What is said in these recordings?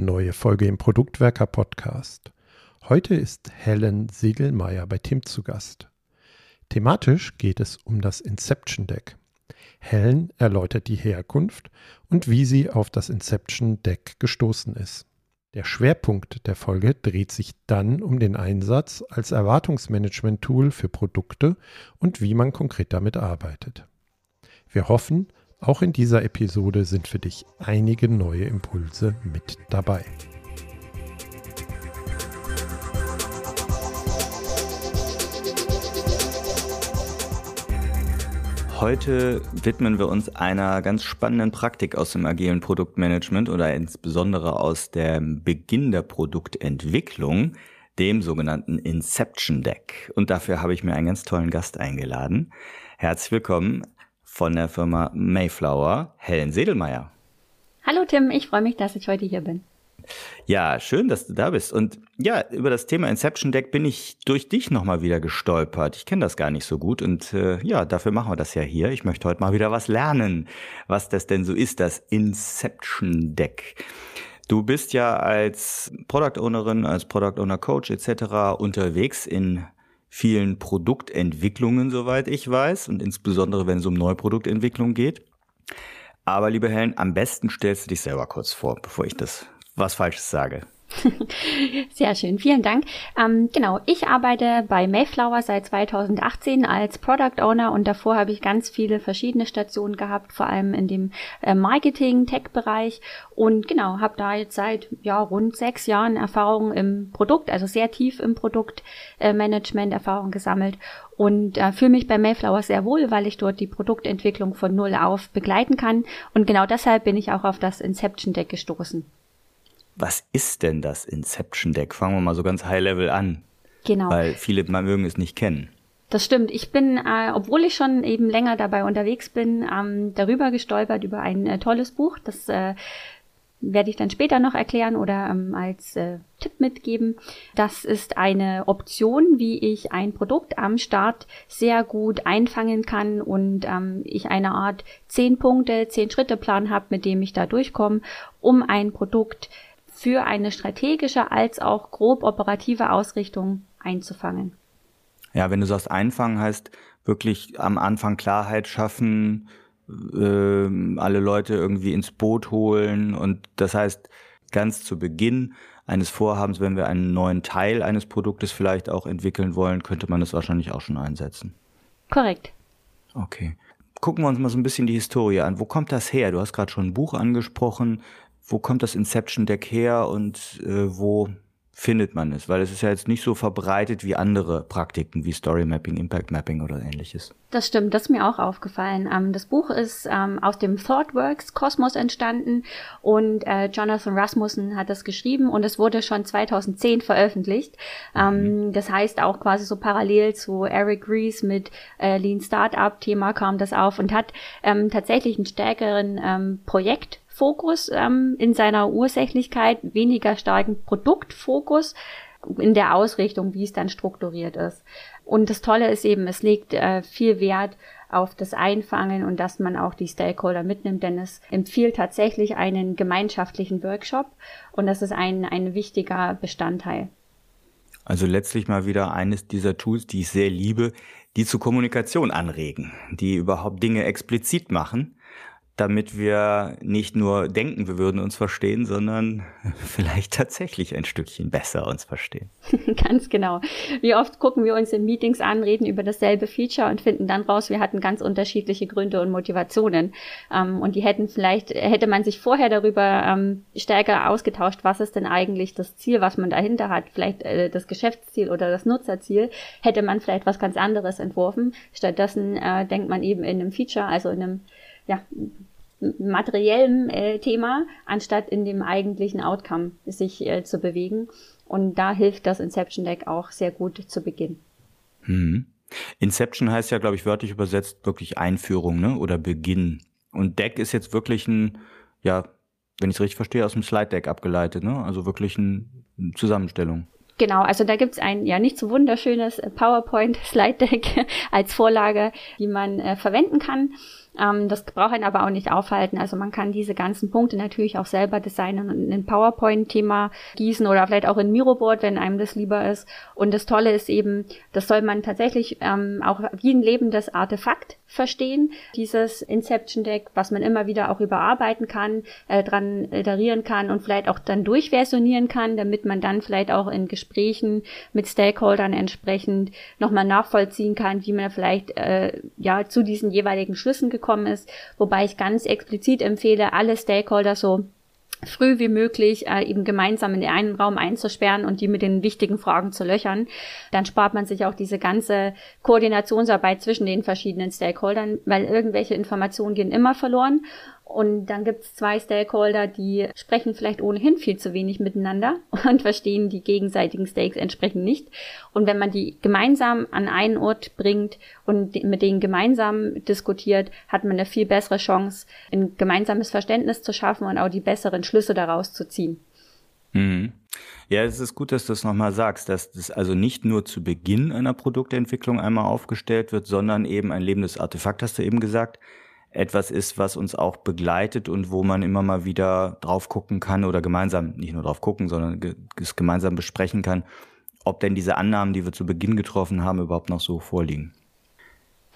Neue Folge im Produktwerker Podcast. Heute ist Helen Segelmeier bei Tim zu Gast. Thematisch geht es um das Inception Deck. Helen erläutert die Herkunft und wie sie auf das Inception Deck gestoßen ist. Der Schwerpunkt der Folge dreht sich dann um den Einsatz als Erwartungsmanagement-Tool für Produkte und wie man konkret damit arbeitet. Wir hoffen, auch in dieser Episode sind für dich einige neue Impulse mit dabei. Heute widmen wir uns einer ganz spannenden Praktik aus dem agilen Produktmanagement oder insbesondere aus dem Beginn der Produktentwicklung, dem sogenannten Inception Deck. Und dafür habe ich mir einen ganz tollen Gast eingeladen. Herzlich willkommen von der Firma Mayflower, Helen Sedelmeier. Hallo Tim, ich freue mich, dass ich heute hier bin. Ja, schön, dass du da bist. Und ja, über das Thema Inception Deck bin ich durch dich nochmal wieder gestolpert. Ich kenne das gar nicht so gut und äh, ja, dafür machen wir das ja hier. Ich möchte heute mal wieder was lernen, was das denn so ist, das Inception Deck. Du bist ja als Product Ownerin, als Product Owner Coach etc. unterwegs in vielen Produktentwicklungen, soweit ich weiß, und insbesondere wenn es um Neuproduktentwicklung geht. Aber liebe Helen, am besten stellst du dich selber kurz vor, bevor ich das was Falsches sage. Sehr schön, vielen Dank. Ähm, genau, ich arbeite bei Mayflower seit 2018 als Product Owner und davor habe ich ganz viele verschiedene Stationen gehabt, vor allem in dem äh, Marketing-Tech-Bereich und genau, habe da jetzt seit ja, rund sechs Jahren Erfahrung im Produkt, also sehr tief im Produktmanagement äh, Erfahrung gesammelt und äh, fühle mich bei Mayflower sehr wohl, weil ich dort die Produktentwicklung von Null auf begleiten kann und genau deshalb bin ich auch auf das Inception Deck gestoßen. Was ist denn das Inception Deck? Fangen wir mal so ganz high level an. Genau. Weil viele mögen es nicht kennen. Das stimmt. Ich bin, äh, obwohl ich schon eben länger dabei unterwegs bin, ähm, darüber gestolpert über ein äh, tolles Buch. Das äh, werde ich dann später noch erklären oder ähm, als äh, Tipp mitgeben. Das ist eine Option, wie ich ein Produkt am Start sehr gut einfangen kann und ähm, ich eine Art zehn Punkte, zehn Schritte Plan habe, mit dem ich da durchkomme, um ein Produkt für eine strategische als auch grob operative Ausrichtung einzufangen. Ja, wenn du sagst einfangen, heißt wirklich am Anfang Klarheit schaffen, äh, alle Leute irgendwie ins Boot holen und das heißt ganz zu Beginn eines Vorhabens, wenn wir einen neuen Teil eines Produktes vielleicht auch entwickeln wollen, könnte man das wahrscheinlich auch schon einsetzen. Korrekt. Okay. Gucken wir uns mal so ein bisschen die Historie an. Wo kommt das her? Du hast gerade schon ein Buch angesprochen wo kommt das Inception Deck her und äh, wo findet man es? Weil es ist ja jetzt nicht so verbreitet wie andere Praktiken wie Story Mapping, Impact Mapping oder ähnliches. Das stimmt, das ist mir auch aufgefallen. Ähm, das Buch ist ähm, aus dem ThoughtWorks Kosmos entstanden und äh, Jonathan Rasmussen hat das geschrieben und es wurde schon 2010 veröffentlicht. Ähm, mhm. Das heißt auch quasi so parallel zu Eric Rees mit äh, Lean Startup Thema kam das auf und hat tatsächlich einen stärkeren Projekt Fokus ähm, in seiner Ursächlichkeit, weniger starken Produktfokus in der Ausrichtung, wie es dann strukturiert ist. Und das Tolle ist eben, es legt äh, viel Wert auf das Einfangen und dass man auch die Stakeholder mitnimmt, denn es empfiehlt tatsächlich einen gemeinschaftlichen Workshop und das ist ein, ein wichtiger Bestandteil. Also letztlich mal wieder eines dieser Tools, die ich sehr liebe, die zur Kommunikation anregen, die überhaupt Dinge explizit machen damit wir nicht nur denken, wir würden uns verstehen, sondern vielleicht tatsächlich ein Stückchen besser uns verstehen. ganz genau. Wie oft gucken wir uns in Meetings an, reden über dasselbe Feature und finden dann raus, wir hatten ganz unterschiedliche Gründe und Motivationen. Ähm, und die hätten vielleicht, hätte man sich vorher darüber ähm, stärker ausgetauscht, was ist denn eigentlich das Ziel, was man dahinter hat, vielleicht äh, das Geschäftsziel oder das Nutzerziel, hätte man vielleicht was ganz anderes entworfen. Stattdessen äh, denkt man eben in einem Feature, also in einem ja, materiellem äh, Thema, anstatt in dem eigentlichen Outcome sich äh, zu bewegen. Und da hilft das Inception Deck auch sehr gut zu Beginn. Hm. Inception heißt ja, glaube ich, wörtlich übersetzt wirklich Einführung ne? oder Beginn. Und Deck ist jetzt wirklich ein, ja, wenn ich es richtig verstehe, aus dem Slide Deck abgeleitet, ne? also wirklich eine Zusammenstellung. Genau, also da gibt's ein ja nicht so wunderschönes PowerPoint Slide Deck als Vorlage, die man äh, verwenden kann. Ähm, das braucht einen aber auch nicht aufhalten. Also man kann diese ganzen Punkte natürlich auch selber designen und in ein PowerPoint-Thema gießen oder vielleicht auch in Miroboard, wenn einem das lieber ist. Und das Tolle ist eben, das soll man tatsächlich ähm, auch wie ein lebendes Artefakt verstehen, dieses Inception Deck, was man immer wieder auch überarbeiten kann, äh, dran iterieren kann und vielleicht auch dann durchversionieren kann, damit man dann vielleicht auch in Gesprächen mit Stakeholdern entsprechend nochmal nachvollziehen kann, wie man vielleicht äh, ja zu diesen jeweiligen Schlüssen gekommen ist, wobei ich ganz explizit empfehle, alle Stakeholder so früh wie möglich äh, eben gemeinsam in einen Raum einzusperren und die mit den wichtigen Fragen zu löchern. Dann spart man sich auch diese ganze Koordinationsarbeit zwischen den verschiedenen Stakeholdern, weil irgendwelche Informationen gehen immer verloren und dann gibt es zwei Stakeholder, die sprechen vielleicht ohnehin viel zu wenig miteinander und verstehen die gegenseitigen Stakes entsprechend nicht. Und wenn man die gemeinsam an einen Ort bringt und mit denen gemeinsam diskutiert, hat man eine viel bessere Chance, ein gemeinsames Verständnis zu schaffen und auch die besseren Schlüsse daraus zu ziehen. Mhm. Ja, es ist gut, dass du es nochmal sagst, dass das also nicht nur zu Beginn einer Produktentwicklung einmal aufgestellt wird, sondern eben ein lebendes Artefakt, hast du eben gesagt, etwas ist, was uns auch begleitet und wo man immer mal wieder drauf gucken kann oder gemeinsam, nicht nur drauf gucken, sondern es gemeinsam besprechen kann, ob denn diese Annahmen, die wir zu Beginn getroffen haben, überhaupt noch so vorliegen.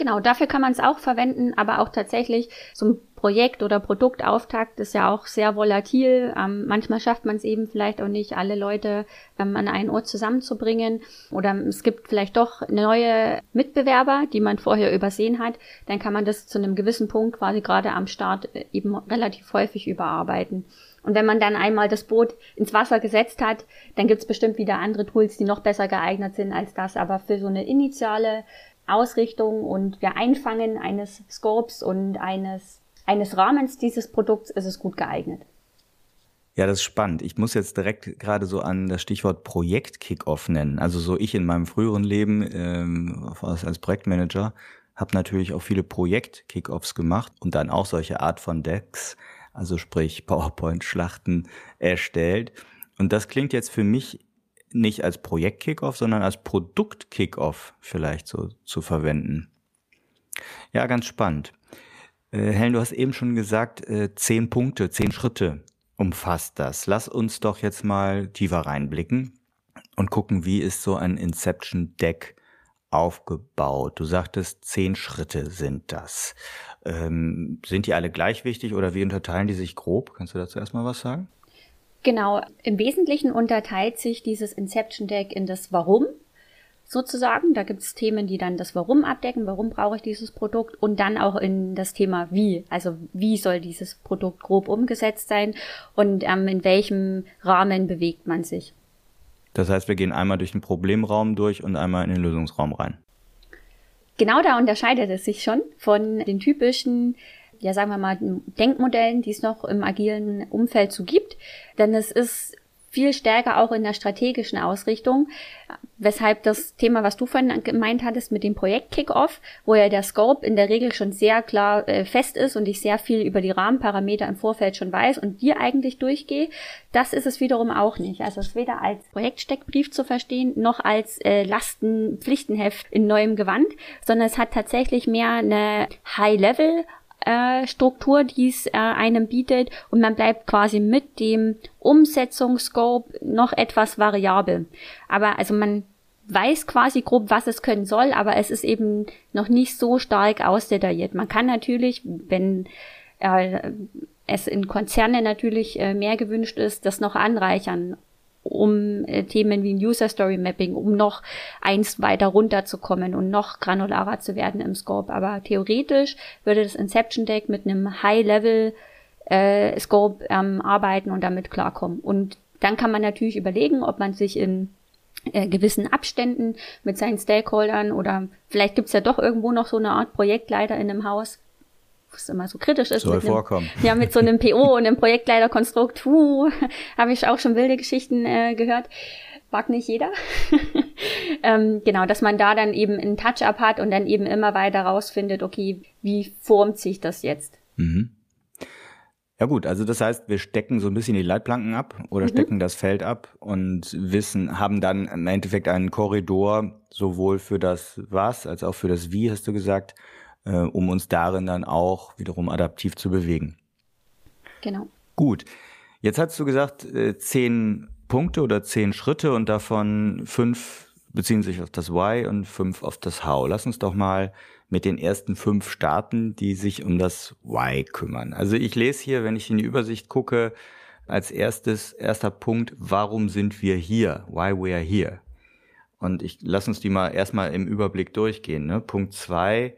Genau, dafür kann man es auch verwenden, aber auch tatsächlich so ein Projekt- oder Produktauftakt ist ja auch sehr volatil. Ähm, manchmal schafft man es eben vielleicht auch nicht, alle Leute ähm, an einen Ort zusammenzubringen. Oder es gibt vielleicht doch neue Mitbewerber, die man vorher übersehen hat. Dann kann man das zu einem gewissen Punkt quasi gerade am Start äh, eben relativ häufig überarbeiten. Und wenn man dann einmal das Boot ins Wasser gesetzt hat, dann gibt es bestimmt wieder andere Tools, die noch besser geeignet sind als das. Aber für so eine initiale Ausrichtung und wir Einfangen eines Scopes und eines, eines Rahmens dieses Produkts ist es gut geeignet. Ja, das ist spannend. Ich muss jetzt direkt gerade so an das Stichwort Projekt-Kickoff nennen. Also so ich in meinem früheren Leben ähm, als Projektmanager habe natürlich auch viele Projekt-Kickoffs gemacht und dann auch solche Art von Decks, also sprich PowerPoint-Schlachten erstellt. Und das klingt jetzt für mich nicht als Projekt-Kickoff, sondern als Produkt-Kickoff vielleicht so zu verwenden. Ja, ganz spannend. Äh, Helen, du hast eben schon gesagt, äh, zehn Punkte, zehn Schritte umfasst das. Lass uns doch jetzt mal tiefer reinblicken und gucken, wie ist so ein Inception-Deck aufgebaut. Du sagtest, zehn Schritte sind das. Ähm, sind die alle gleich wichtig oder wie unterteilen die sich grob? Kannst du dazu erstmal was sagen? Genau, im Wesentlichen unterteilt sich dieses Inception Deck in das Warum sozusagen. Da gibt es Themen, die dann das Warum abdecken, warum brauche ich dieses Produkt und dann auch in das Thema Wie. Also wie soll dieses Produkt grob umgesetzt sein und ähm, in welchem Rahmen bewegt man sich. Das heißt, wir gehen einmal durch den Problemraum durch und einmal in den Lösungsraum rein. Genau da unterscheidet es sich schon von den typischen ja, sagen wir mal, Denkmodellen, die es noch im agilen Umfeld so gibt. Denn es ist viel stärker auch in der strategischen Ausrichtung, weshalb das Thema, was du vorhin gemeint hattest mit dem Projekt Kickoff, wo ja der Scope in der Regel schon sehr klar äh, fest ist und ich sehr viel über die Rahmenparameter im Vorfeld schon weiß und dir eigentlich durchgehe, das ist es wiederum auch nicht. Also es ist weder als Projektsteckbrief zu verstehen, noch als äh, Lasten-Pflichtenheft in neuem Gewand, sondern es hat tatsächlich mehr eine High-Level äh, Struktur, die es äh, einem bietet und man bleibt quasi mit dem Umsetzungsscope noch etwas variabel. Aber also man weiß quasi grob, was es können soll, aber es ist eben noch nicht so stark ausdetailliert. Man kann natürlich, wenn äh, es in Konzernen natürlich äh, mehr gewünscht ist, das noch anreichern um äh, Themen wie ein User Story Mapping, um noch eins weiter runterzukommen und noch granularer zu werden im Scope. Aber theoretisch würde das Inception Deck mit einem High Level äh, Scope ähm, arbeiten und damit klarkommen. Und dann kann man natürlich überlegen, ob man sich in äh, gewissen Abständen mit seinen Stakeholdern oder vielleicht gibt's ja doch irgendwo noch so eine Art Projektleiter in einem Haus, was immer so kritisch ist. Soll mit vorkommen. Einem, ja, mit so einem PO und einem Projektleiterkonstrukt, huh, habe ich auch schon wilde Geschichten äh, gehört. Mag nicht jeder. ähm, genau, dass man da dann eben einen Touch-up hat und dann eben immer weiter rausfindet, okay, wie formt sich das jetzt? Mhm. Ja gut, also das heißt, wir stecken so ein bisschen die Leitplanken ab oder mhm. stecken das Feld ab und wissen, haben dann im Endeffekt einen Korridor sowohl für das Was als auch für das Wie, hast du gesagt, äh, um uns darin dann auch wiederum adaptiv zu bewegen. Genau. Gut. Jetzt hast du gesagt, äh, zehn Punkte oder zehn Schritte und davon fünf beziehen sich auf das Why und fünf auf das How. Lass uns doch mal mit den ersten fünf starten, die sich um das Why kümmern. Also ich lese hier, wenn ich in die Übersicht gucke, als erstes, erster Punkt, warum sind wir hier? Why we are here? Und ich lass uns die mal erstmal im Überblick durchgehen. Ne? Punkt zwei,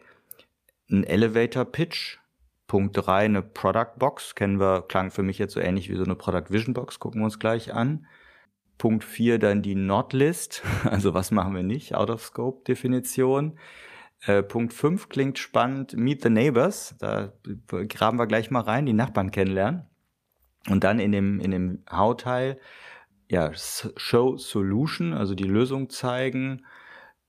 ein Elevator Pitch. Punkt drei, eine Product Box. Kennen wir, klang für mich jetzt so ähnlich wie so eine Product Vision Box. Gucken wir uns gleich an. Punkt vier, dann die Not List. Also was machen wir nicht? Out of Scope Definition. Äh, Punkt 5 klingt spannend. Meet the Neighbors. Da graben wir gleich mal rein, die Nachbarn kennenlernen. Und dann in dem, in dem How-Teil, ja, Show Solution, also die Lösung zeigen.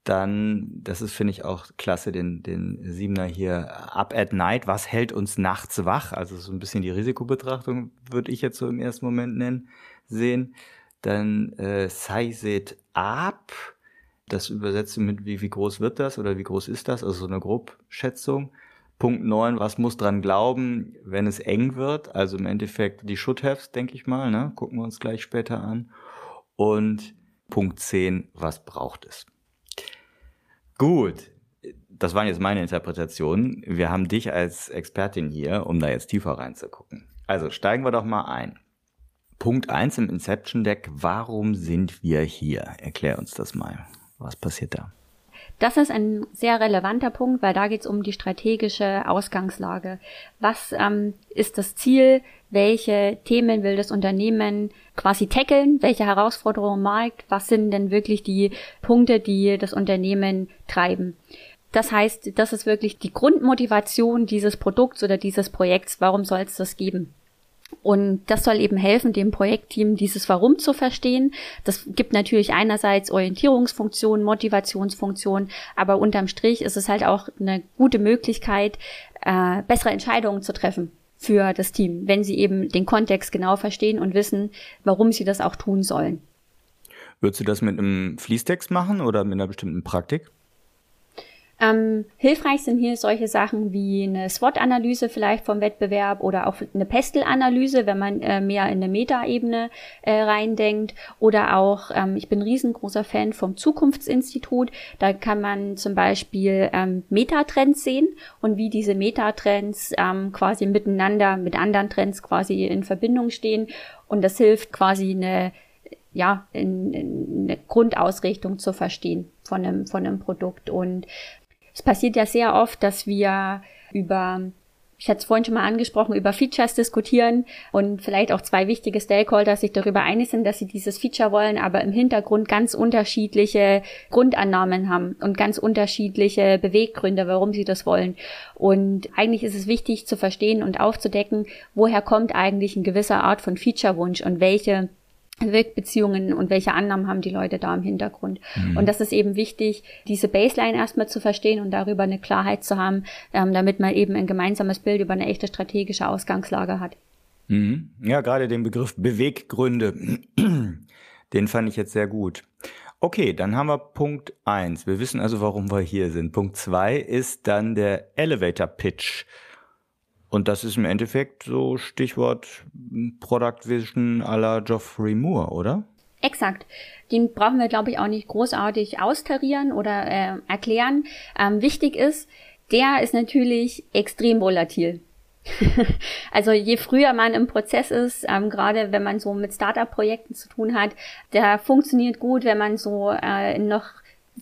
Dann, das ist, finde ich, auch klasse, den, den Siebener hier, Up at Night. Was hält uns nachts wach? Also so ein bisschen die Risikobetrachtung, würde ich jetzt so im ersten Moment nennen, sehen. Dann äh, Size it up das übersetze mit, wie, wie groß wird das oder wie groß ist das? Also so eine Grobschätzung. Punkt neun, was muss dran glauben, wenn es eng wird? Also im Endeffekt die Should-Haves, denke ich mal, ne? gucken wir uns gleich später an. Und Punkt zehn, was braucht es? Gut, das waren jetzt meine Interpretationen. Wir haben dich als Expertin hier, um da jetzt tiefer reinzugucken. Also steigen wir doch mal ein. Punkt eins im Inception Deck, warum sind wir hier? Erklär uns das mal. Was passiert da? Das ist ein sehr relevanter Punkt, weil da geht es um die strategische Ausgangslage. Was ähm, ist das Ziel? Welche Themen will das Unternehmen quasi tackeln? Welche Herausforderungen im Markt? Was sind denn wirklich die Punkte, die das Unternehmen treiben? Das heißt, das ist wirklich die Grundmotivation dieses Produkts oder dieses Projekts. Warum soll es das geben? Und das soll eben helfen, dem Projektteam dieses Warum zu verstehen. Das gibt natürlich einerseits Orientierungsfunktion, Motivationsfunktion, aber unterm Strich ist es halt auch eine gute Möglichkeit, äh, bessere Entscheidungen zu treffen für das Team, wenn sie eben den Kontext genau verstehen und wissen, warum sie das auch tun sollen. Würdest du das mit einem Fließtext machen oder mit einer bestimmten Praktik? Ähm, hilfreich sind hier solche Sachen wie eine SWOT-Analyse vielleicht vom Wettbewerb oder auch eine Pestel-Analyse, wenn man äh, mehr in eine Meta-Ebene äh, reindenkt. Oder auch, ähm, ich bin riesengroßer Fan vom Zukunftsinstitut. Da kann man zum Beispiel ähm, Metatrends sehen und wie diese Metatrends ähm, quasi miteinander, mit anderen Trends quasi in Verbindung stehen. Und das hilft quasi eine ja, in, in eine Grundausrichtung zu verstehen von einem, von einem Produkt. Und es passiert ja sehr oft, dass wir über ich hatte es vorhin schon mal angesprochen, über Features diskutieren und vielleicht auch zwei wichtige Stakeholder sich darüber einig sind, dass sie dieses Feature wollen, aber im Hintergrund ganz unterschiedliche Grundannahmen haben und ganz unterschiedliche Beweggründe, warum sie das wollen. Und eigentlich ist es wichtig zu verstehen und aufzudecken, woher kommt eigentlich ein gewisser Art von Feature-Wunsch und welche Wirkbeziehungen und welche Annahmen haben die Leute da im Hintergrund. Mhm. Und das ist eben wichtig, diese Baseline erstmal zu verstehen und darüber eine Klarheit zu haben, ähm, damit man eben ein gemeinsames Bild über eine echte strategische Ausgangslage hat. Mhm. Ja, gerade den Begriff Beweggründe, den fand ich jetzt sehr gut. Okay, dann haben wir Punkt eins. Wir wissen also, warum wir hier sind. Punkt zwei ist dann der Elevator Pitch. Und das ist im Endeffekt so Stichwort Product Vision à la Geoffrey Moore, oder? Exakt. Den brauchen wir, glaube ich, auch nicht großartig austarieren oder äh, erklären. Ähm, wichtig ist, der ist natürlich extrem volatil. also je früher man im Prozess ist, ähm, gerade wenn man so mit Startup-Projekten zu tun hat, der funktioniert gut, wenn man so äh, noch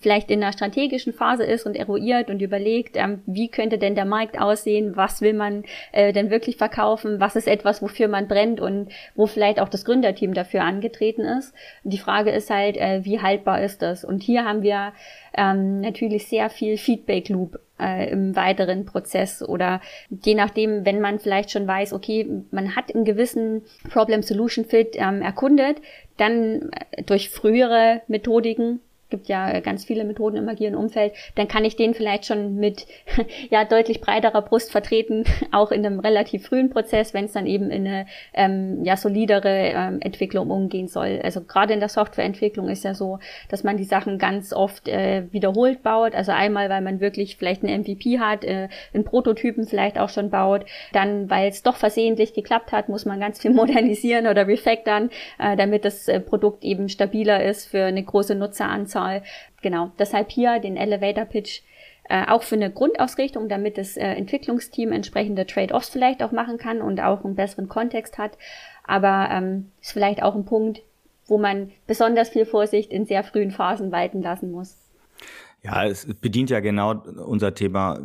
vielleicht in einer strategischen Phase ist und eruiert und überlegt, ähm, wie könnte denn der Markt aussehen, was will man äh, denn wirklich verkaufen, was ist etwas, wofür man brennt und wo vielleicht auch das Gründerteam dafür angetreten ist. Die Frage ist halt, äh, wie haltbar ist das? Und hier haben wir ähm, natürlich sehr viel Feedback Loop äh, im weiteren Prozess oder je nachdem, wenn man vielleicht schon weiß, okay, man hat einen gewissen Problem-Solution-Fit ähm, erkundet, dann äh, durch frühere Methodiken gibt ja ganz viele Methoden im agilen Umfeld, dann kann ich den vielleicht schon mit ja deutlich breiterer Brust vertreten, auch in einem relativ frühen Prozess, wenn es dann eben in eine ähm, ja solidere ähm, Entwicklung umgehen soll. Also gerade in der Softwareentwicklung ist ja so, dass man die Sachen ganz oft äh, wiederholt baut. Also einmal, weil man wirklich vielleicht einen MVP hat, äh, einen Prototypen vielleicht auch schon baut, dann weil es doch versehentlich geklappt hat, muss man ganz viel modernisieren oder refactoren, äh, damit das äh, Produkt eben stabiler ist für eine große Nutzeranzahl. Genau, deshalb hier den Elevator Pitch äh, auch für eine Grundausrichtung, damit das äh, Entwicklungsteam entsprechende Trade-offs vielleicht auch machen kann und auch einen besseren Kontext hat. Aber ähm, ist vielleicht auch ein Punkt, wo man besonders viel Vorsicht in sehr frühen Phasen walten lassen muss. Ja, es bedient ja genau unser Thema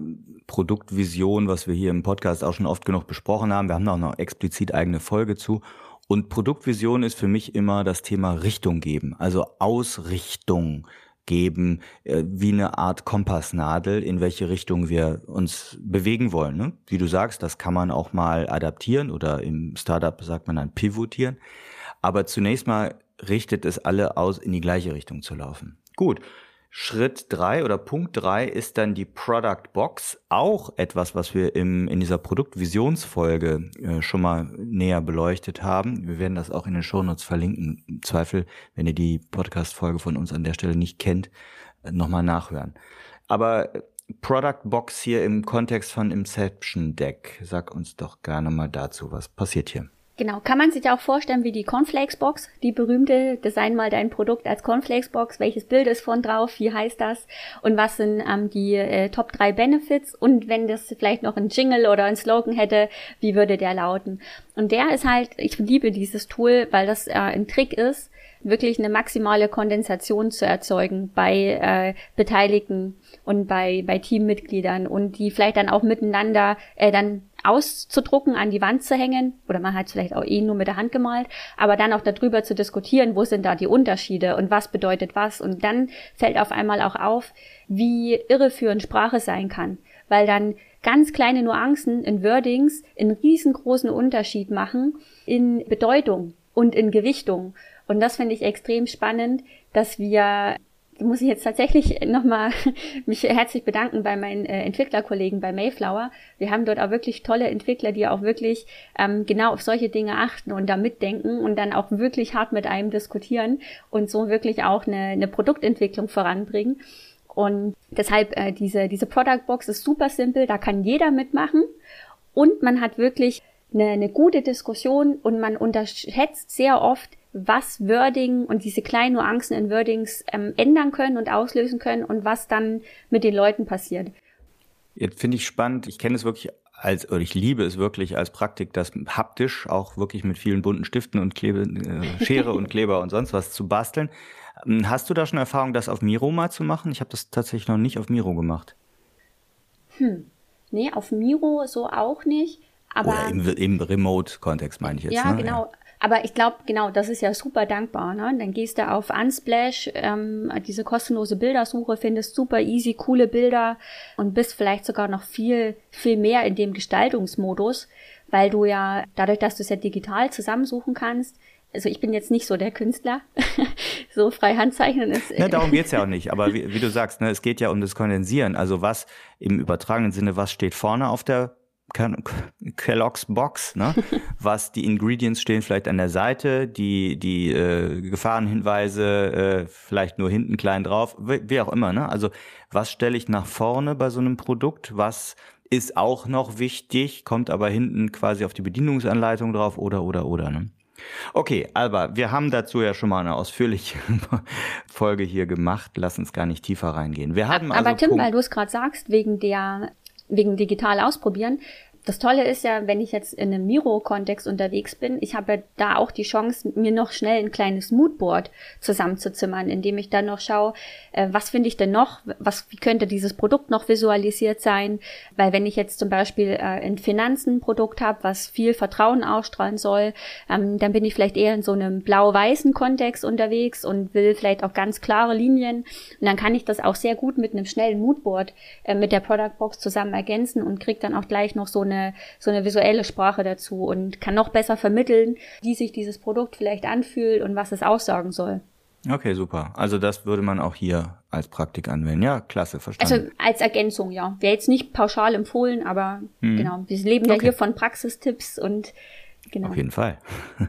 Produktvision, was wir hier im Podcast auch schon oft genug besprochen haben. Wir haben da auch noch explizit eigene Folge zu. Und Produktvision ist für mich immer das Thema Richtung geben, also Ausrichtung geben, äh, wie eine Art Kompassnadel, in welche Richtung wir uns bewegen wollen. Ne? Wie du sagst, das kann man auch mal adaptieren oder im Startup sagt man dann pivotieren. Aber zunächst mal richtet es alle aus, in die gleiche Richtung zu laufen. Gut, Schritt drei oder Punkt drei ist dann die Product Box. Auch etwas, was wir im, in dieser Produktvisionsfolge äh, schon mal näher beleuchtet haben. Wir werden das auch in den Shownotes verlinken. Im Zweifel, wenn ihr die Podcast-Folge von uns an der Stelle nicht kennt, äh, nochmal nachhören. Aber äh, Product Box hier im Kontext von Inception Deck. Sag uns doch gerne mal dazu, was passiert hier. Genau, kann man sich auch vorstellen wie die Cornflakes-Box, die berühmte, design mal dein Produkt als Cornflakes-Box, welches Bild ist von drauf, wie heißt das? Und was sind ähm, die äh, Top 3 Benefits? Und wenn das vielleicht noch ein Jingle oder ein Slogan hätte, wie würde der lauten? Und der ist halt, ich liebe dieses Tool, weil das äh, ein Trick ist, wirklich eine maximale Kondensation zu erzeugen bei äh, Beteiligten und bei, bei Teammitgliedern und die vielleicht dann auch miteinander äh, dann auszudrucken, an die Wand zu hängen, oder man hat vielleicht auch eh nur mit der Hand gemalt, aber dann auch darüber zu diskutieren, wo sind da die Unterschiede und was bedeutet was. Und dann fällt auf einmal auch auf, wie irreführend Sprache sein kann, weil dann ganz kleine Nuancen in Wordings einen riesengroßen Unterschied machen in Bedeutung und in Gewichtung. Und das finde ich extrem spannend, dass wir muss ich jetzt tatsächlich nochmal mich herzlich bedanken bei meinen äh, Entwicklerkollegen bei Mayflower. Wir haben dort auch wirklich tolle Entwickler, die auch wirklich ähm, genau auf solche Dinge achten und da mitdenken und dann auch wirklich hart mit einem diskutieren und so wirklich auch eine, eine Produktentwicklung voranbringen. Und deshalb äh, diese, diese Product Box ist super simpel, da kann jeder mitmachen und man hat wirklich eine, eine gute Diskussion und man unterschätzt sehr oft, was Wording und diese kleinen Nuancen in Wordings ähm, ändern können und auslösen können und was dann mit den Leuten passiert. Jetzt finde ich spannend, ich kenne es wirklich als, oder ich liebe es wirklich als Praktik, das haptisch auch wirklich mit vielen bunten Stiften und Klebe, äh, Schere und Kleber und sonst was zu basteln. Ähm, hast du da schon Erfahrung, das auf Miro mal zu machen? Ich habe das tatsächlich noch nicht auf Miro gemacht. Hm. Nee, auf Miro so auch nicht. Aber Oder im, im Remote-Kontext meine ich jetzt. Ja, ne? genau. Ja. Aber ich glaube, genau, das ist ja super dankbar. Ne? Dann gehst du auf Unsplash, ähm, diese kostenlose Bildersuche, findest super easy, coole Bilder und bist vielleicht sogar noch viel, viel mehr in dem Gestaltungsmodus, weil du ja, dadurch, dass du es ja digital zusammensuchen kannst, also ich bin jetzt nicht so der Künstler, so frei Handzeichnen ist. Ne, darum geht's ja auch nicht. Aber wie, wie du sagst, ne, es geht ja um das Kondensieren. Also was im übertragenen Sinne, was steht vorne auf der Kellogg's Box, ne? was die Ingredients stehen vielleicht an der Seite, die die äh, Gefahrenhinweise äh, vielleicht nur hinten klein drauf, wie, wie auch immer. Ne? Also was stelle ich nach vorne bei so einem Produkt? Was ist auch noch wichtig, kommt aber hinten quasi auf die Bedienungsanleitung drauf oder oder oder. Ne? Okay, Alba, wir haben dazu ja schon mal eine ausführliche Folge hier gemacht. Lass uns gar nicht tiefer reingehen. Wir haben aber also Tim, Punkt weil du es gerade sagst, wegen der wegen digital ausprobieren. Das Tolle ist ja, wenn ich jetzt in einem Miro-Kontext unterwegs bin, ich habe da auch die Chance, mir noch schnell ein kleines Moodboard zusammenzuzimmern, indem ich dann noch schaue, äh, was finde ich denn noch, was, wie könnte dieses Produkt noch visualisiert sein, weil wenn ich jetzt zum Beispiel äh, ein Produkt habe, was viel Vertrauen ausstrahlen soll, ähm, dann bin ich vielleicht eher in so einem blau-weißen Kontext unterwegs und will vielleicht auch ganz klare Linien. Und dann kann ich das auch sehr gut mit einem schnellen Moodboard äh, mit der Product Box zusammen ergänzen und kriege dann auch gleich noch so eine eine, so eine visuelle Sprache dazu und kann noch besser vermitteln, wie sich dieses Produkt vielleicht anfühlt und was es aussagen soll. Okay, super. Also das würde man auch hier als Praktik anwenden. Ja, klasse, verstanden. Also als Ergänzung, ja. Wäre jetzt nicht pauschal empfohlen, aber hm. genau. Wir leben ja okay. hier von Praxistipps und genau. Auf jeden Fall.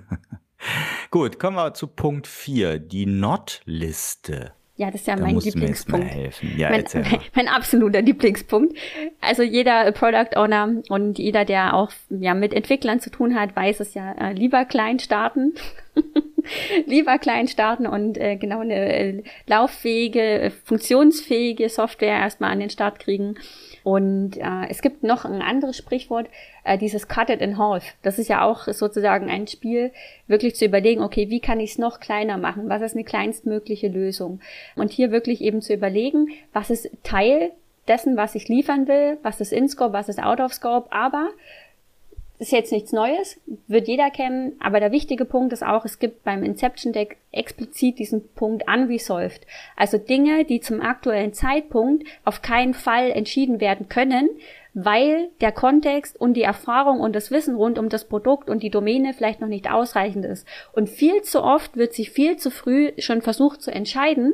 Gut, kommen wir zu Punkt 4, die Not-Liste. Ja, das ist ja da mein Lieblingspunkt. Ja, mein, mein, mein, absoluter Lieblingspunkt. Also jeder Product Owner und jeder, der auch ja, mit Entwicklern zu tun hat, weiß es ja, äh, lieber klein starten. lieber klein starten und äh, genau eine äh, lauffähige, äh, funktionsfähige Software erstmal an den Start kriegen und äh, es gibt noch ein anderes Sprichwort, äh, dieses Cut it in half. Das ist ja auch sozusagen ein Spiel, wirklich zu überlegen, okay, wie kann ich es noch kleiner machen? Was ist eine kleinstmögliche Lösung? Und hier wirklich eben zu überlegen, was ist Teil dessen, was ich liefern will, was ist in Scope, was ist out of Scope, aber ist jetzt nichts Neues, wird jeder kennen, aber der wichtige Punkt ist auch, es gibt beim Inception Deck explizit diesen Punkt unresolved. Also Dinge, die zum aktuellen Zeitpunkt auf keinen Fall entschieden werden können, weil der Kontext und die Erfahrung und das Wissen rund um das Produkt und die Domäne vielleicht noch nicht ausreichend ist. Und viel zu oft wird sich viel zu früh schon versucht zu entscheiden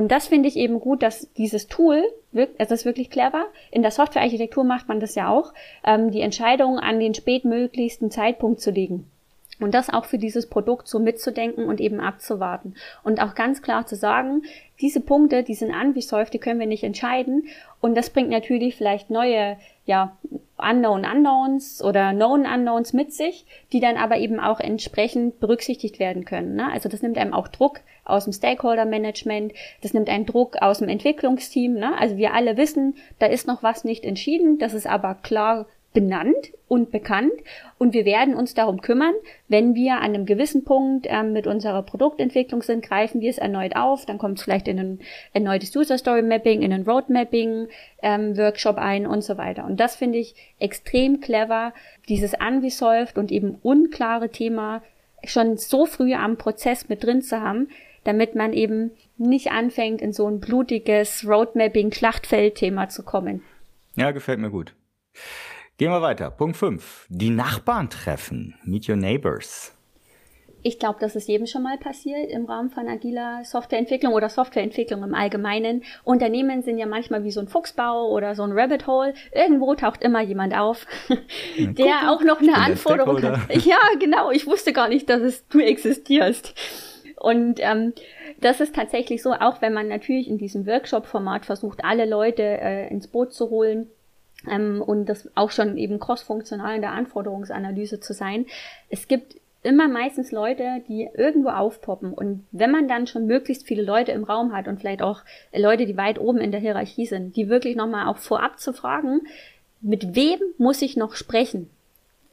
und das finde ich eben gut, dass dieses Tool, es ist wirklich clever. In der Softwarearchitektur macht man das ja auch, ähm, die Entscheidung an den spätmöglichsten Zeitpunkt zu legen. Und das auch für dieses Produkt so mitzudenken und eben abzuwarten. Und auch ganz klar zu sagen, diese Punkte, die sind unresolved, die können wir nicht entscheiden. Und das bringt natürlich vielleicht neue, ja, Unknown Unknowns oder Known Unknowns mit sich, die dann aber eben auch entsprechend berücksichtigt werden können. Ne? Also das nimmt einem auch Druck aus dem Stakeholder Management, das nimmt einen Druck aus dem Entwicklungsteam. Ne? Also wir alle wissen, da ist noch was nicht entschieden, das ist aber klar benannt und bekannt und wir werden uns darum kümmern, wenn wir an einem gewissen Punkt ähm, mit unserer Produktentwicklung sind, greifen wir es erneut auf, dann kommt es vielleicht in ein erneutes User Story Mapping, in ein Roadmapping ähm, Workshop ein und so weiter. Und das finde ich extrem clever, dieses unresolved und eben unklare Thema schon so früh am Prozess mit drin zu haben, damit man eben nicht anfängt, in so ein blutiges Roadmapping-Schlachtfeld-Thema zu kommen. Ja, gefällt mir gut. Gehen wir weiter. Punkt 5. Die Nachbarn treffen. Meet your neighbors. Ich glaube, das ist jedem schon mal passiert im Rahmen von agiler Softwareentwicklung oder Softwareentwicklung im Allgemeinen. Unternehmen sind ja manchmal wie so ein Fuchsbau oder so ein Rabbit Hole. Irgendwo taucht immer jemand auf, der Guck, auch noch eine Anforderung hat. Ja, genau. Ich wusste gar nicht, dass es du existierst. Und ähm, das ist tatsächlich so, auch wenn man natürlich in diesem Workshop-Format versucht, alle Leute äh, ins Boot zu holen, ähm, und das auch schon eben crossfunktional in der Anforderungsanalyse zu sein. Es gibt immer meistens Leute, die irgendwo aufpoppen. Und wenn man dann schon möglichst viele Leute im Raum hat und vielleicht auch Leute, die weit oben in der Hierarchie sind, die wirklich nochmal auch vorab zu fragen, mit wem muss ich noch sprechen?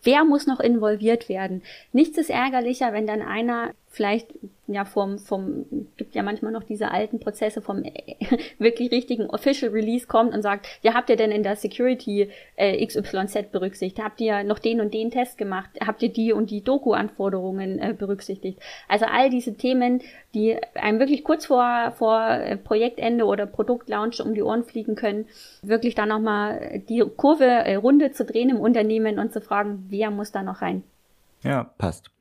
Wer muss noch involviert werden? Nichts ist ärgerlicher, wenn dann einer vielleicht ja vom vom gibt ja manchmal noch diese alten Prozesse vom wirklich richtigen Official Release kommt und sagt, ja habt ihr denn in der Security äh, XYZ berücksichtigt? Habt ihr noch den und den Test gemacht? Habt ihr die und die Doku Anforderungen äh, berücksichtigt? Also all diese Themen, die einem wirklich kurz vor vor äh, Projektende oder Produktlaunch um die Ohren fliegen können, wirklich da noch mal die Kurve äh, runde zu drehen im Unternehmen und zu fragen, wer muss da noch rein? Ja, passt.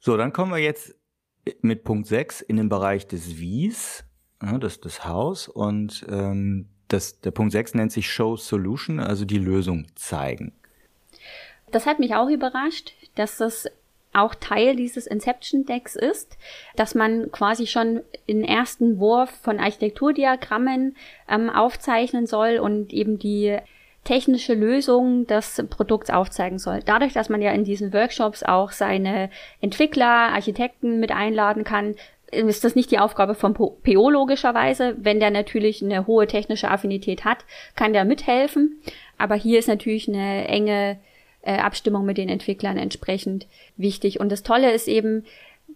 So, dann kommen wir jetzt mit Punkt 6 in den Bereich des Wies, ja, das, das Haus und ähm, das, der Punkt 6 nennt sich Show Solution, also die Lösung zeigen. Das hat mich auch überrascht, dass das auch Teil dieses Inception Decks ist, dass man quasi schon den ersten Wurf von Architekturdiagrammen ähm, aufzeichnen soll und eben die technische Lösung des Produkts aufzeigen soll. Dadurch, dass man ja in diesen Workshops auch seine Entwickler, Architekten mit einladen kann, ist das nicht die Aufgabe vom PO logischerweise. Wenn der natürlich eine hohe technische Affinität hat, kann der mithelfen. Aber hier ist natürlich eine enge äh, Abstimmung mit den Entwicklern entsprechend wichtig. Und das Tolle ist eben,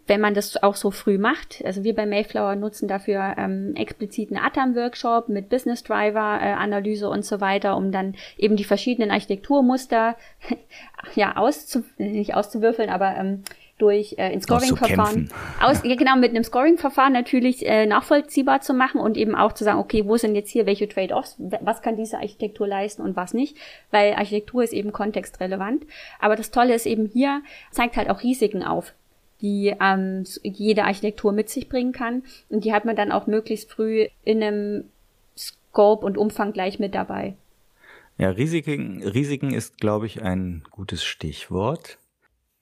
wenn man das auch so früh macht, also wir bei Mayflower nutzen dafür ähm, expliziten Atom-Workshop mit Business Driver-Analyse äh, und so weiter, um dann eben die verschiedenen Architekturmuster ja auszu nicht auszuwürfeln, aber ähm, durch äh, ein Scoring-Verfahren aus ja, genau mit einem Scoring-Verfahren natürlich äh, nachvollziehbar zu machen und eben auch zu sagen, okay, wo sind jetzt hier welche Trade-offs, was kann diese Architektur leisten und was nicht, weil Architektur ist eben kontextrelevant. Aber das Tolle ist eben hier zeigt halt auch Risiken auf die ähm, jede Architektur mit sich bringen kann. Und die hat man dann auch möglichst früh in einem Scope und Umfang gleich mit dabei. Ja, Risiken, Risiken ist, glaube ich, ein gutes Stichwort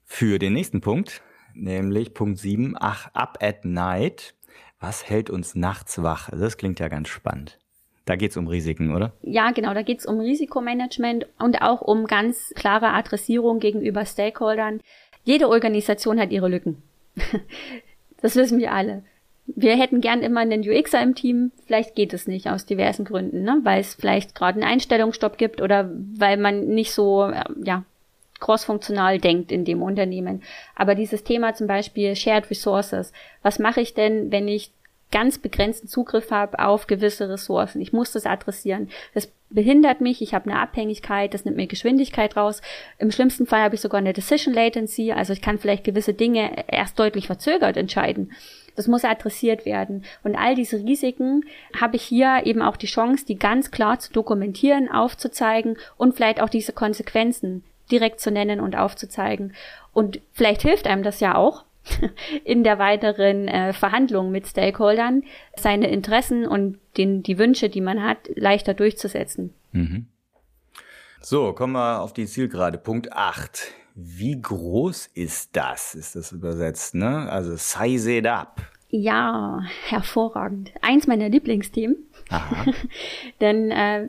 für den nächsten Punkt, nämlich Punkt 7, ach, up at night. Was hält uns nachts wach? Das klingt ja ganz spannend. Da geht es um Risiken, oder? Ja, genau, da geht es um Risikomanagement und auch um ganz klare Adressierung gegenüber Stakeholdern. Jede Organisation hat ihre Lücken. das wissen wir alle wir hätten gern immer einen UXer im Team. Vielleicht geht es nicht aus diversen Gründen, ne? weil es vielleicht gerade einen Einstellungsstopp gibt oder weil man nicht so, äh, ja, crossfunktional denkt in dem Unternehmen. Aber dieses Thema zum Beispiel Shared Resources. Was mache ich denn, wenn ich ganz begrenzten Zugriff habe auf gewisse Ressourcen. Ich muss das adressieren. Das behindert mich, ich habe eine Abhängigkeit, das nimmt mir Geschwindigkeit raus. Im schlimmsten Fall habe ich sogar eine Decision Latency, also ich kann vielleicht gewisse Dinge erst deutlich verzögert entscheiden. Das muss adressiert werden. Und all diese Risiken habe ich hier eben auch die Chance, die ganz klar zu dokumentieren, aufzuzeigen und vielleicht auch diese Konsequenzen direkt zu nennen und aufzuzeigen. Und vielleicht hilft einem das ja auch, in der weiteren äh, Verhandlung mit Stakeholdern seine Interessen und den, die Wünsche, die man hat, leichter durchzusetzen. Mhm. So, kommen wir auf die Zielgerade. Punkt 8. Wie groß ist das? Ist das übersetzt, ne? Also size it up. Ja, hervorragend. Eins meiner Lieblingsthemen. Denn äh,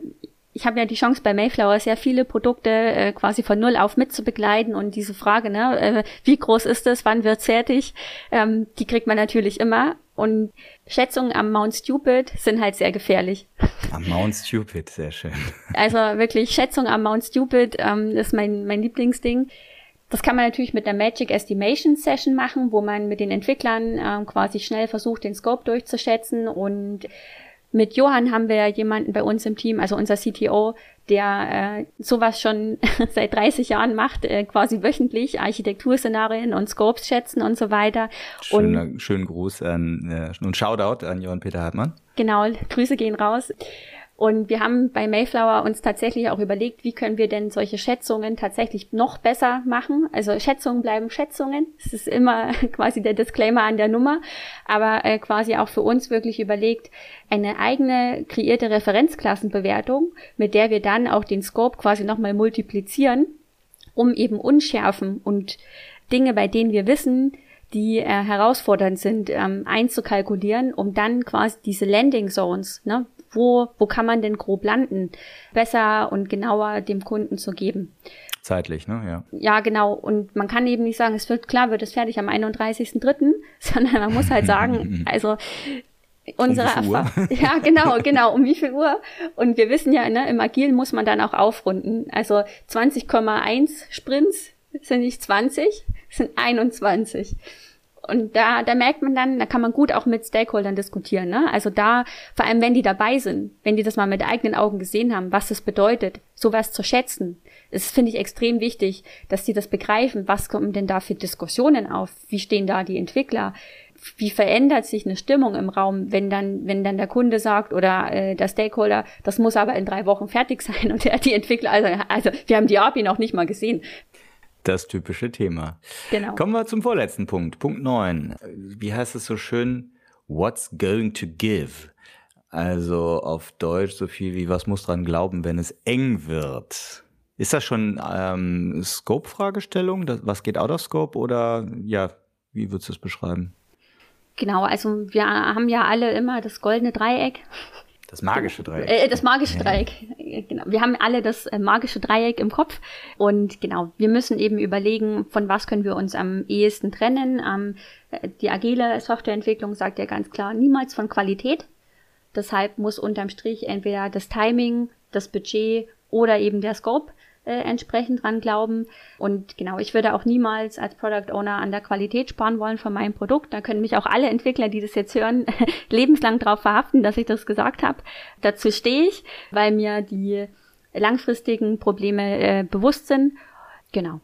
ich habe ja die Chance bei Mayflower sehr viele Produkte äh, quasi von null auf mitzubegleiten und diese Frage, ne, äh, wie groß ist es, wann wird's fertig, ähm, die kriegt man natürlich immer und Schätzungen am Mount Stupid sind halt sehr gefährlich. Am Mount Stupid, sehr schön. Also wirklich Schätzung am Mount Stupid ähm, ist mein mein Lieblingsding. Das kann man natürlich mit der Magic Estimation Session machen, wo man mit den Entwicklern äh, quasi schnell versucht, den Scope durchzuschätzen und mit Johann haben wir jemanden bei uns im Team, also unser CTO, der äh, sowas schon seit 30 Jahren macht, äh, quasi wöchentlich Architekturszenarien und Scopes schätzen und so weiter. Schöner, und, schönen Gruß an, äh, und Shoutout an Johann Peter Hartmann. Genau, Grüße gehen raus. Und wir haben bei Mayflower uns tatsächlich auch überlegt, wie können wir denn solche Schätzungen tatsächlich noch besser machen. Also Schätzungen bleiben Schätzungen. Das ist immer quasi der Disclaimer an der Nummer. Aber äh, quasi auch für uns wirklich überlegt, eine eigene kreierte Referenzklassenbewertung, mit der wir dann auch den Scope quasi nochmal multiplizieren, um eben Unschärfen und Dinge, bei denen wir wissen, die äh, herausfordernd sind, ähm, einzukalkulieren, um dann quasi diese Landing Zones, ne, wo, wo kann man denn grob landen, besser und genauer dem Kunden zu geben. Zeitlich, ne? Ja. Ja, genau. Und man kann eben nicht sagen, es wird klar, wird es fertig am 31.3., sondern man muss halt sagen, also unsere um Erfahrung. Ja, genau, genau. Um wie viel Uhr? Und wir wissen ja, ne, im Agilen muss man dann auch aufrunden. Also 20,1 Sprints sind nicht 20, sind 21. Und da, da merkt man dann, da kann man gut auch mit Stakeholdern diskutieren. Ne? Also da, vor allem wenn die dabei sind, wenn die das mal mit eigenen Augen gesehen haben, was das bedeutet, sowas zu schätzen, das finde ich extrem wichtig, dass die das begreifen. Was kommen denn da für Diskussionen auf? Wie stehen da die Entwickler? Wie verändert sich eine Stimmung im Raum, wenn dann, wenn dann der Kunde sagt oder äh, der Stakeholder, das muss aber in drei Wochen fertig sein und der, die Entwickler, also, also wir haben die API noch nicht mal gesehen. Das typische Thema. Genau. Kommen wir zum vorletzten Punkt. Punkt 9. Wie heißt es so schön? What's going to give? Also auf Deutsch so viel wie, was muss dran glauben, wenn es eng wird? Ist das schon ähm, Scope-Fragestellung? Was geht out of Scope oder ja, wie würdest du es beschreiben? Genau, also wir haben ja alle immer das goldene Dreieck. Das magische Dreieck. Äh, das magische Dreieck. Genau. Wir haben alle das äh, magische Dreieck im Kopf. Und genau, wir müssen eben überlegen, von was können wir uns am ehesten trennen. Ähm, die agile Softwareentwicklung sagt ja ganz klar, niemals von Qualität. Deshalb muss unterm Strich entweder das Timing, das Budget oder eben der Scope äh, entsprechend dran glauben. Und genau, ich würde auch niemals als Product Owner an der Qualität sparen wollen von meinem Produkt. Da können mich auch alle Entwickler, die das jetzt hören, lebenslang darauf verhaften, dass ich das gesagt habe. Dazu stehe ich, weil mir die langfristigen Probleme äh, bewusst sind. Genau.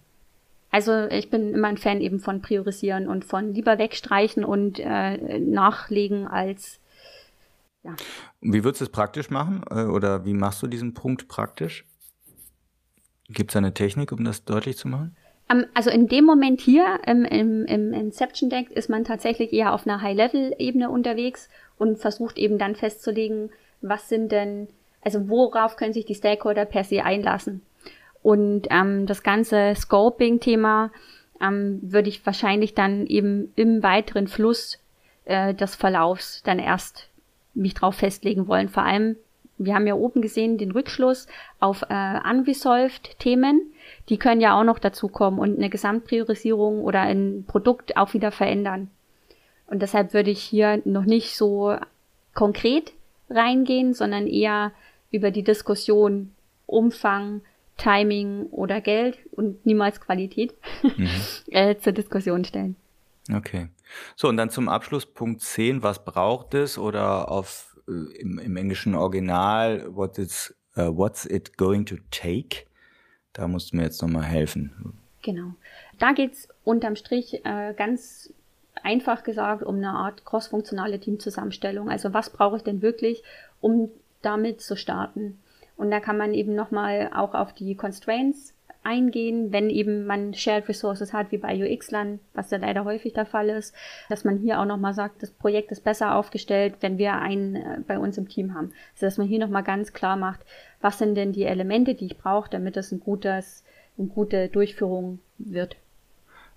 Also ich bin immer ein Fan eben von priorisieren und von lieber wegstreichen und äh, nachlegen als ja. Wie würdest du es praktisch machen? Äh, oder wie machst du diesen Punkt praktisch? Gibt es eine Technik, um das deutlich zu machen? Also in dem Moment hier im, im, im Inception Deck ist man tatsächlich eher auf einer High-Level-Ebene unterwegs und versucht eben dann festzulegen, was sind denn, also worauf können sich die Stakeholder per se einlassen. Und ähm, das ganze Scoping-Thema ähm, würde ich wahrscheinlich dann eben im weiteren Fluss äh, des Verlaufs dann erst mich drauf festlegen wollen. Vor allem, wir haben ja oben gesehen den Rückschluss auf äh, Unresolved-Themen die können ja auch noch dazukommen und eine Gesamtpriorisierung oder ein Produkt auch wieder verändern. Und deshalb würde ich hier noch nicht so konkret reingehen, sondern eher über die Diskussion Umfang, Timing oder Geld und niemals Qualität mhm. äh, zur Diskussion stellen. Okay. So, und dann zum Abschluss Punkt 10, was braucht es oder auf im, im, englischen Original, what is, uh, what's it going to take? Da musst du mir jetzt nochmal helfen. Genau. Da geht's unterm Strich äh, ganz einfach gesagt um eine Art crossfunktionale Teamzusammenstellung. Also was brauche ich denn wirklich, um damit zu starten? Und da kann man eben nochmal auch auf die Constraints eingehen, wenn eben man Shared Resources hat, wie bei UXLAN, was ja leider häufig der Fall ist, dass man hier auch nochmal sagt, das Projekt ist besser aufgestellt, wenn wir einen äh, bei uns im Team haben. Also dass man hier nochmal ganz klar macht, was sind denn die Elemente, die ich brauche, damit das ein gutes, eine gute Durchführung wird.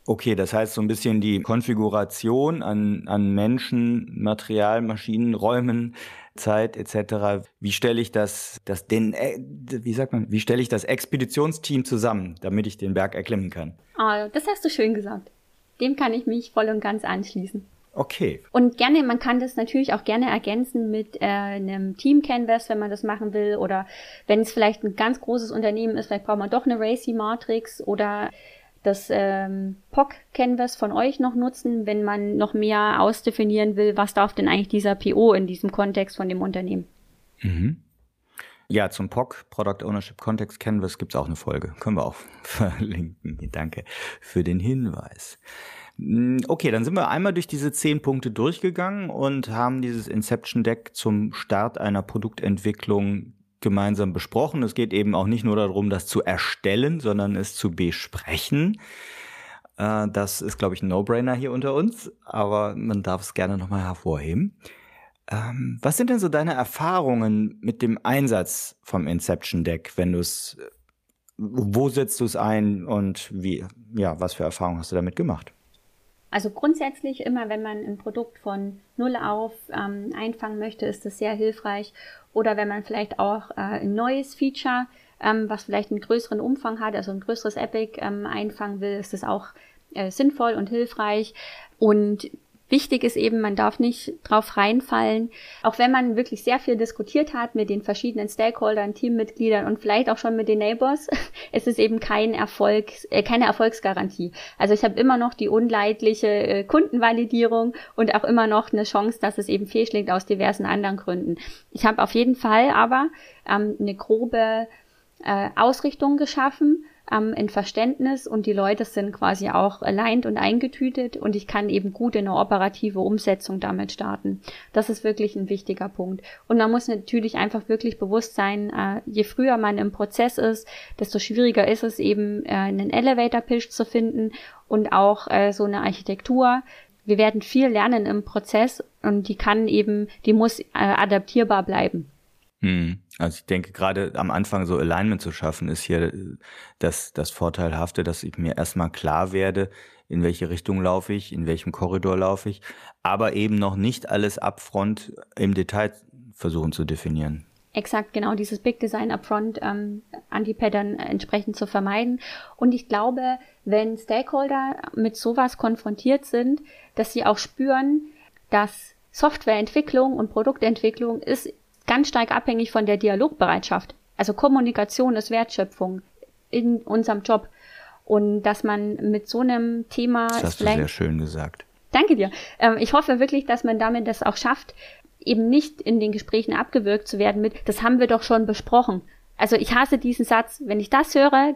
Okay, das heißt so ein bisschen die Konfiguration an, an Menschen, Material, Maschinen, Räumen, Zeit etc. Wie stelle ich das, das den, äh, wie sagt man, wie stelle ich das Expeditionsteam zusammen, damit ich den Berg erklimmen kann? Ah, das hast du schön gesagt. Dem kann ich mich voll und ganz anschließen. Okay. Und gerne, man kann das natürlich auch gerne ergänzen mit äh, einem Team Canvas, wenn man das machen will, oder wenn es vielleicht ein ganz großes Unternehmen ist, vielleicht braucht man doch eine Racy Matrix oder das ähm, POC Canvas von euch noch nutzen, wenn man noch mehr ausdefinieren will, was darf denn eigentlich dieser PO in diesem Kontext von dem Unternehmen. Mhm. Ja, zum POC, Product Ownership Context Canvas, gibt's auch eine Folge. Können wir auch verlinken. Danke für den Hinweis. Hm, okay, dann sind wir einmal durch diese zehn Punkte durchgegangen und haben dieses Inception Deck zum Start einer Produktentwicklung gemeinsam besprochen. Es geht eben auch nicht nur darum, das zu erstellen, sondern es zu besprechen. Äh, das ist, glaube ich, ein No-Brainer hier unter uns, aber man darf es gerne nochmal hervorheben. Ähm, was sind denn so deine Erfahrungen mit dem Einsatz vom Inception Deck, wenn du es, wo setzt du es ein und wie, ja, was für Erfahrungen hast du damit gemacht? Also grundsätzlich immer, wenn man ein Produkt von Null auf ähm, einfangen möchte, ist das sehr hilfreich. Oder wenn man vielleicht auch äh, ein neues Feature, ähm, was vielleicht einen größeren Umfang hat, also ein größeres Epic ähm, einfangen will, ist das auch äh, sinnvoll und hilfreich. Und Wichtig ist eben, man darf nicht drauf reinfallen. Auch wenn man wirklich sehr viel diskutiert hat mit den verschiedenen Stakeholdern, Teammitgliedern und vielleicht auch schon mit den Neighbors, es ist eben kein Erfolg, äh, keine Erfolgsgarantie. Also ich habe immer noch die unleidliche äh, Kundenvalidierung und auch immer noch eine Chance, dass es eben fehlschlägt aus diversen anderen Gründen. Ich habe auf jeden Fall aber ähm, eine grobe äh, Ausrichtung geschaffen ähm, in Verständnis und die Leute sind quasi auch aligned und eingetütet und ich kann eben gut in eine operative Umsetzung damit starten. Das ist wirklich ein wichtiger Punkt. Und man muss natürlich einfach wirklich bewusst sein, äh, je früher man im Prozess ist, desto schwieriger ist es eben, äh, einen Elevator-Pitch zu finden und auch äh, so eine Architektur, wir werden viel lernen im Prozess und die kann eben, die muss äh, adaptierbar bleiben. Hm. Also ich denke, gerade am Anfang so Alignment zu schaffen, ist hier das, das Vorteilhafte, dass ich mir erstmal klar werde, in welche Richtung laufe ich, in welchem Korridor laufe ich, aber eben noch nicht alles upfront im Detail versuchen zu definieren. Exakt, genau, dieses Big Design upfront ähm, Anti-Pattern entsprechend zu vermeiden. Und ich glaube, wenn Stakeholder mit sowas konfrontiert sind, dass sie auch spüren, dass Softwareentwicklung und Produktentwicklung ist ganz stark abhängig von der Dialogbereitschaft. Also Kommunikation ist Wertschöpfung in unserem Job. Und dass man mit so einem Thema. Das hast du sehr schön gesagt. Danke dir. Ähm, ich hoffe wirklich, dass man damit das auch schafft, eben nicht in den Gesprächen abgewürgt zu werden mit, das haben wir doch schon besprochen. Also ich hasse diesen Satz. Wenn ich das höre,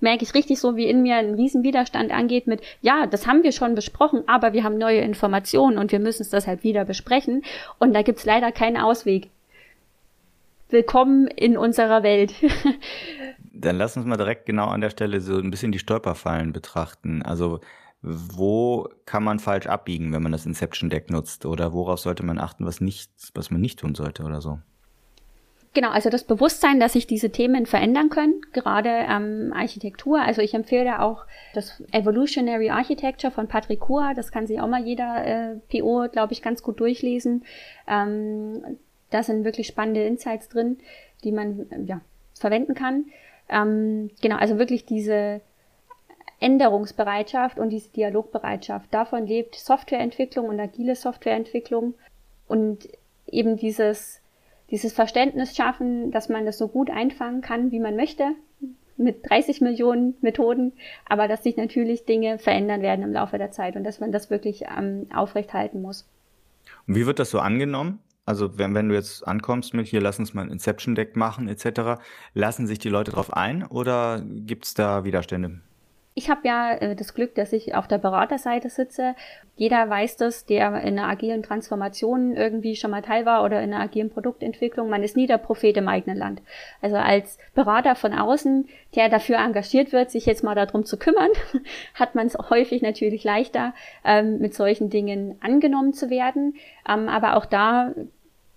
merke ich richtig so, wie in mir ein Riesenwiderstand angeht mit, ja, das haben wir schon besprochen, aber wir haben neue Informationen und wir müssen es deshalb wieder besprechen. Und da gibt's leider keinen Ausweg willkommen in unserer Welt. Dann lass uns mal direkt genau an der Stelle so ein bisschen die Stolperfallen betrachten. Also wo kann man falsch abbiegen, wenn man das Inception Deck nutzt? Oder worauf sollte man achten, was nicht, was man nicht tun sollte oder so? Genau, also das Bewusstsein, dass sich diese Themen verändern können, gerade ähm, Architektur. Also ich empfehle auch das Evolutionary Architecture von Patrick Kua. Das kann sich auch mal jeder äh, PO, glaube ich, ganz gut durchlesen. Ähm, da sind wirklich spannende Insights drin, die man ja, verwenden kann. Ähm, genau, also wirklich diese Änderungsbereitschaft und diese Dialogbereitschaft. Davon lebt Softwareentwicklung und agile Softwareentwicklung und eben dieses, dieses Verständnis schaffen, dass man das so gut einfangen kann, wie man möchte, mit 30 Millionen Methoden, aber dass sich natürlich Dinge verändern werden im Laufe der Zeit und dass man das wirklich ähm, aufrechthalten muss. Und wie wird das so angenommen? Also wenn, wenn du jetzt ankommst mit hier, lass uns mal ein Inception-Deck machen etc., lassen sich die Leute darauf ein oder gibt es da Widerstände? Ich habe ja äh, das Glück, dass ich auf der Beraterseite sitze. Jeder weiß das, der in einer agilen Transformation irgendwie schon mal teil war oder in einer agilen Produktentwicklung. Man ist nie der Prophet im eigenen Land. Also als Berater von außen, der dafür engagiert wird, sich jetzt mal darum zu kümmern, hat man es häufig natürlich leichter, ähm, mit solchen Dingen angenommen zu werden. Ähm, aber auch da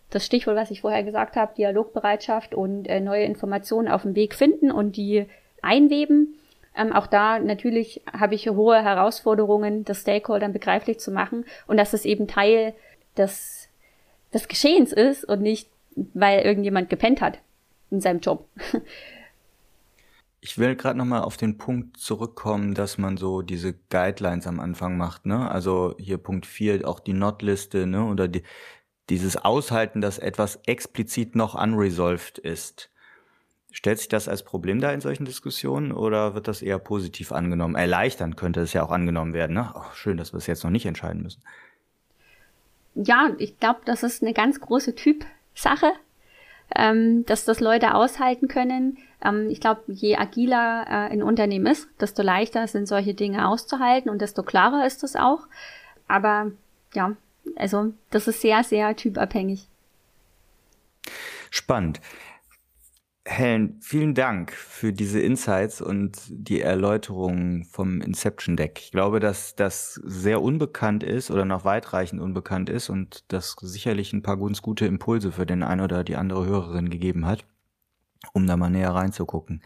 das Stichwort, was ich vorher gesagt habe, Dialogbereitschaft und äh, neue Informationen auf dem Weg finden und die einweben ähm, auch da natürlich habe ich hohe Herausforderungen, das Stakeholdern begreiflich zu machen und dass es eben Teil des, des Geschehens ist und nicht, weil irgendjemand gepennt hat in seinem Job. Ich will gerade nochmal auf den Punkt zurückkommen, dass man so diese Guidelines am Anfang macht, ne? Also hier Punkt 4, auch die Not-Liste, ne? Oder die, dieses Aushalten, dass etwas explizit noch unresolved ist. Stellt sich das als Problem da in solchen Diskussionen oder wird das eher positiv angenommen? Erleichtern könnte es ja auch angenommen werden. Ne? Oh, schön, dass wir es jetzt noch nicht entscheiden müssen. Ja, ich glaube, das ist eine ganz große Typsache, ähm, dass das Leute aushalten können. Ähm, ich glaube, je agiler äh, ein Unternehmen ist, desto leichter sind solche Dinge auszuhalten und desto klarer ist es auch. Aber ja, also das ist sehr, sehr typabhängig. Spannend. Helen, vielen Dank für diese Insights und die Erläuterung vom Inception Deck. Ich glaube, dass das sehr unbekannt ist oder noch weitreichend unbekannt ist und das sicherlich ein paar ganz gute Impulse für den einen oder die andere Hörerin gegeben hat, um da mal näher reinzugucken.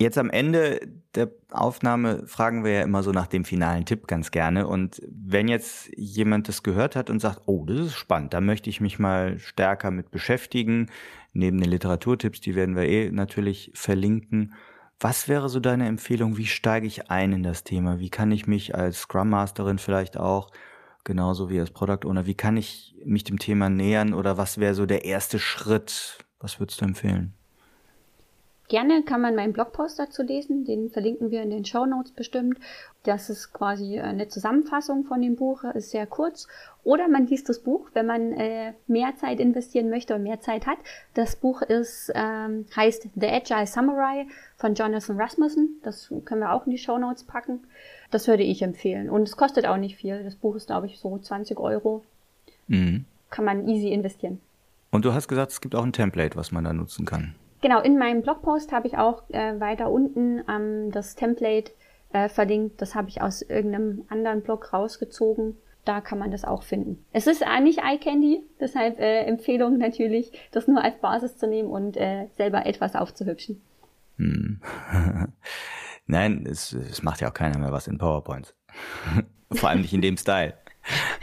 Jetzt am Ende der Aufnahme fragen wir ja immer so nach dem finalen Tipp ganz gerne. Und wenn jetzt jemand das gehört hat und sagt, oh, das ist spannend, da möchte ich mich mal stärker mit beschäftigen, neben den Literaturtipps, die werden wir eh natürlich verlinken. Was wäre so deine Empfehlung? Wie steige ich ein in das Thema? Wie kann ich mich als Scrum Masterin vielleicht auch, genauso wie als Product Owner, wie kann ich mich dem Thema nähern oder was wäre so der erste Schritt? Was würdest du empfehlen? Gerne kann man meinen Blogpost dazu lesen, den verlinken wir in den Show Notes bestimmt. Das ist quasi eine Zusammenfassung von dem Buch, ist sehr kurz. Oder man liest das Buch, wenn man äh, mehr Zeit investieren möchte und mehr Zeit hat. Das Buch ist, ähm, heißt The Agile Samurai von Jonathan Rasmussen. Das können wir auch in die Show Notes packen. Das würde ich empfehlen. Und es kostet auch nicht viel. Das Buch ist, glaube ich, so 20 Euro. Mhm. Kann man easy investieren. Und du hast gesagt, es gibt auch ein Template, was man da nutzen kann. Genau, in meinem Blogpost habe ich auch äh, weiter unten ähm, das Template äh, verlinkt. Das habe ich aus irgendeinem anderen Blog rausgezogen. Da kann man das auch finden. Es ist äh, nicht Eye Candy, deshalb äh, Empfehlung natürlich, das nur als Basis zu nehmen und äh, selber etwas aufzuhübschen. Hm. Nein, es, es macht ja auch keiner mehr was in PowerPoint. Vor allem nicht in dem Style.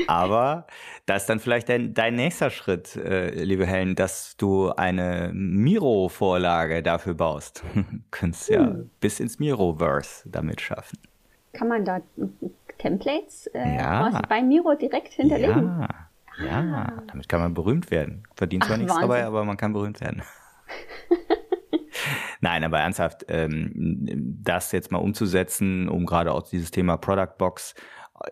Aber das ist dann vielleicht dein, dein nächster Schritt, äh, liebe Helen, dass du eine Miro-Vorlage dafür baust. Du könntest hm. ja bis ins Miro-Verse damit schaffen. Kann man da Templates äh, ja. bei Miro direkt hinterlegen? Ja. ja, ah. damit kann man berühmt werden. Verdient zwar Ach, nichts Wahnsinn. dabei, aber man kann berühmt werden. Nein, aber ernsthaft, ähm, das jetzt mal umzusetzen, um gerade auch dieses Thema Product Box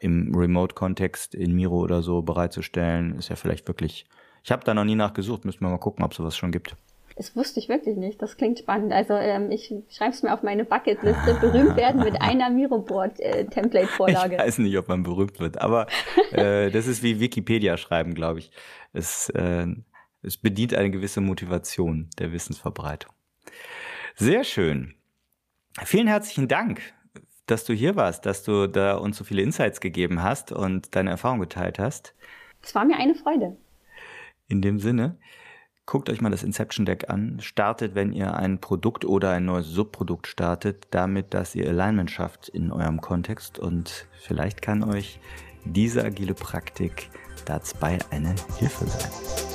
im Remote-Kontext in Miro oder so bereitzustellen, ist ja vielleicht wirklich. Ich habe da noch nie nachgesucht, müssen wir mal gucken, ob es sowas schon gibt. Das wusste ich wirklich nicht. Das klingt spannend. Also ähm, ich schreibe es mir auf meine Bucketliste. Berühmt werden mit einer Miroboard-Template-Vorlage. Äh, ich weiß nicht, ob man berühmt wird, aber äh, das ist wie Wikipedia schreiben, glaube ich. Es, äh, es bedient eine gewisse Motivation der Wissensverbreitung. Sehr schön. Vielen herzlichen Dank, dass du hier warst, dass du da uns so viele Insights gegeben hast und deine Erfahrung geteilt hast. Es war mir eine Freude. In dem Sinne, guckt euch mal das Inception Deck an. Startet, wenn ihr ein Produkt oder ein neues Subprodukt startet, damit, dass ihr Alignment schafft in eurem Kontext und vielleicht kann euch diese agile Praktik dabei eine Hilfe sein.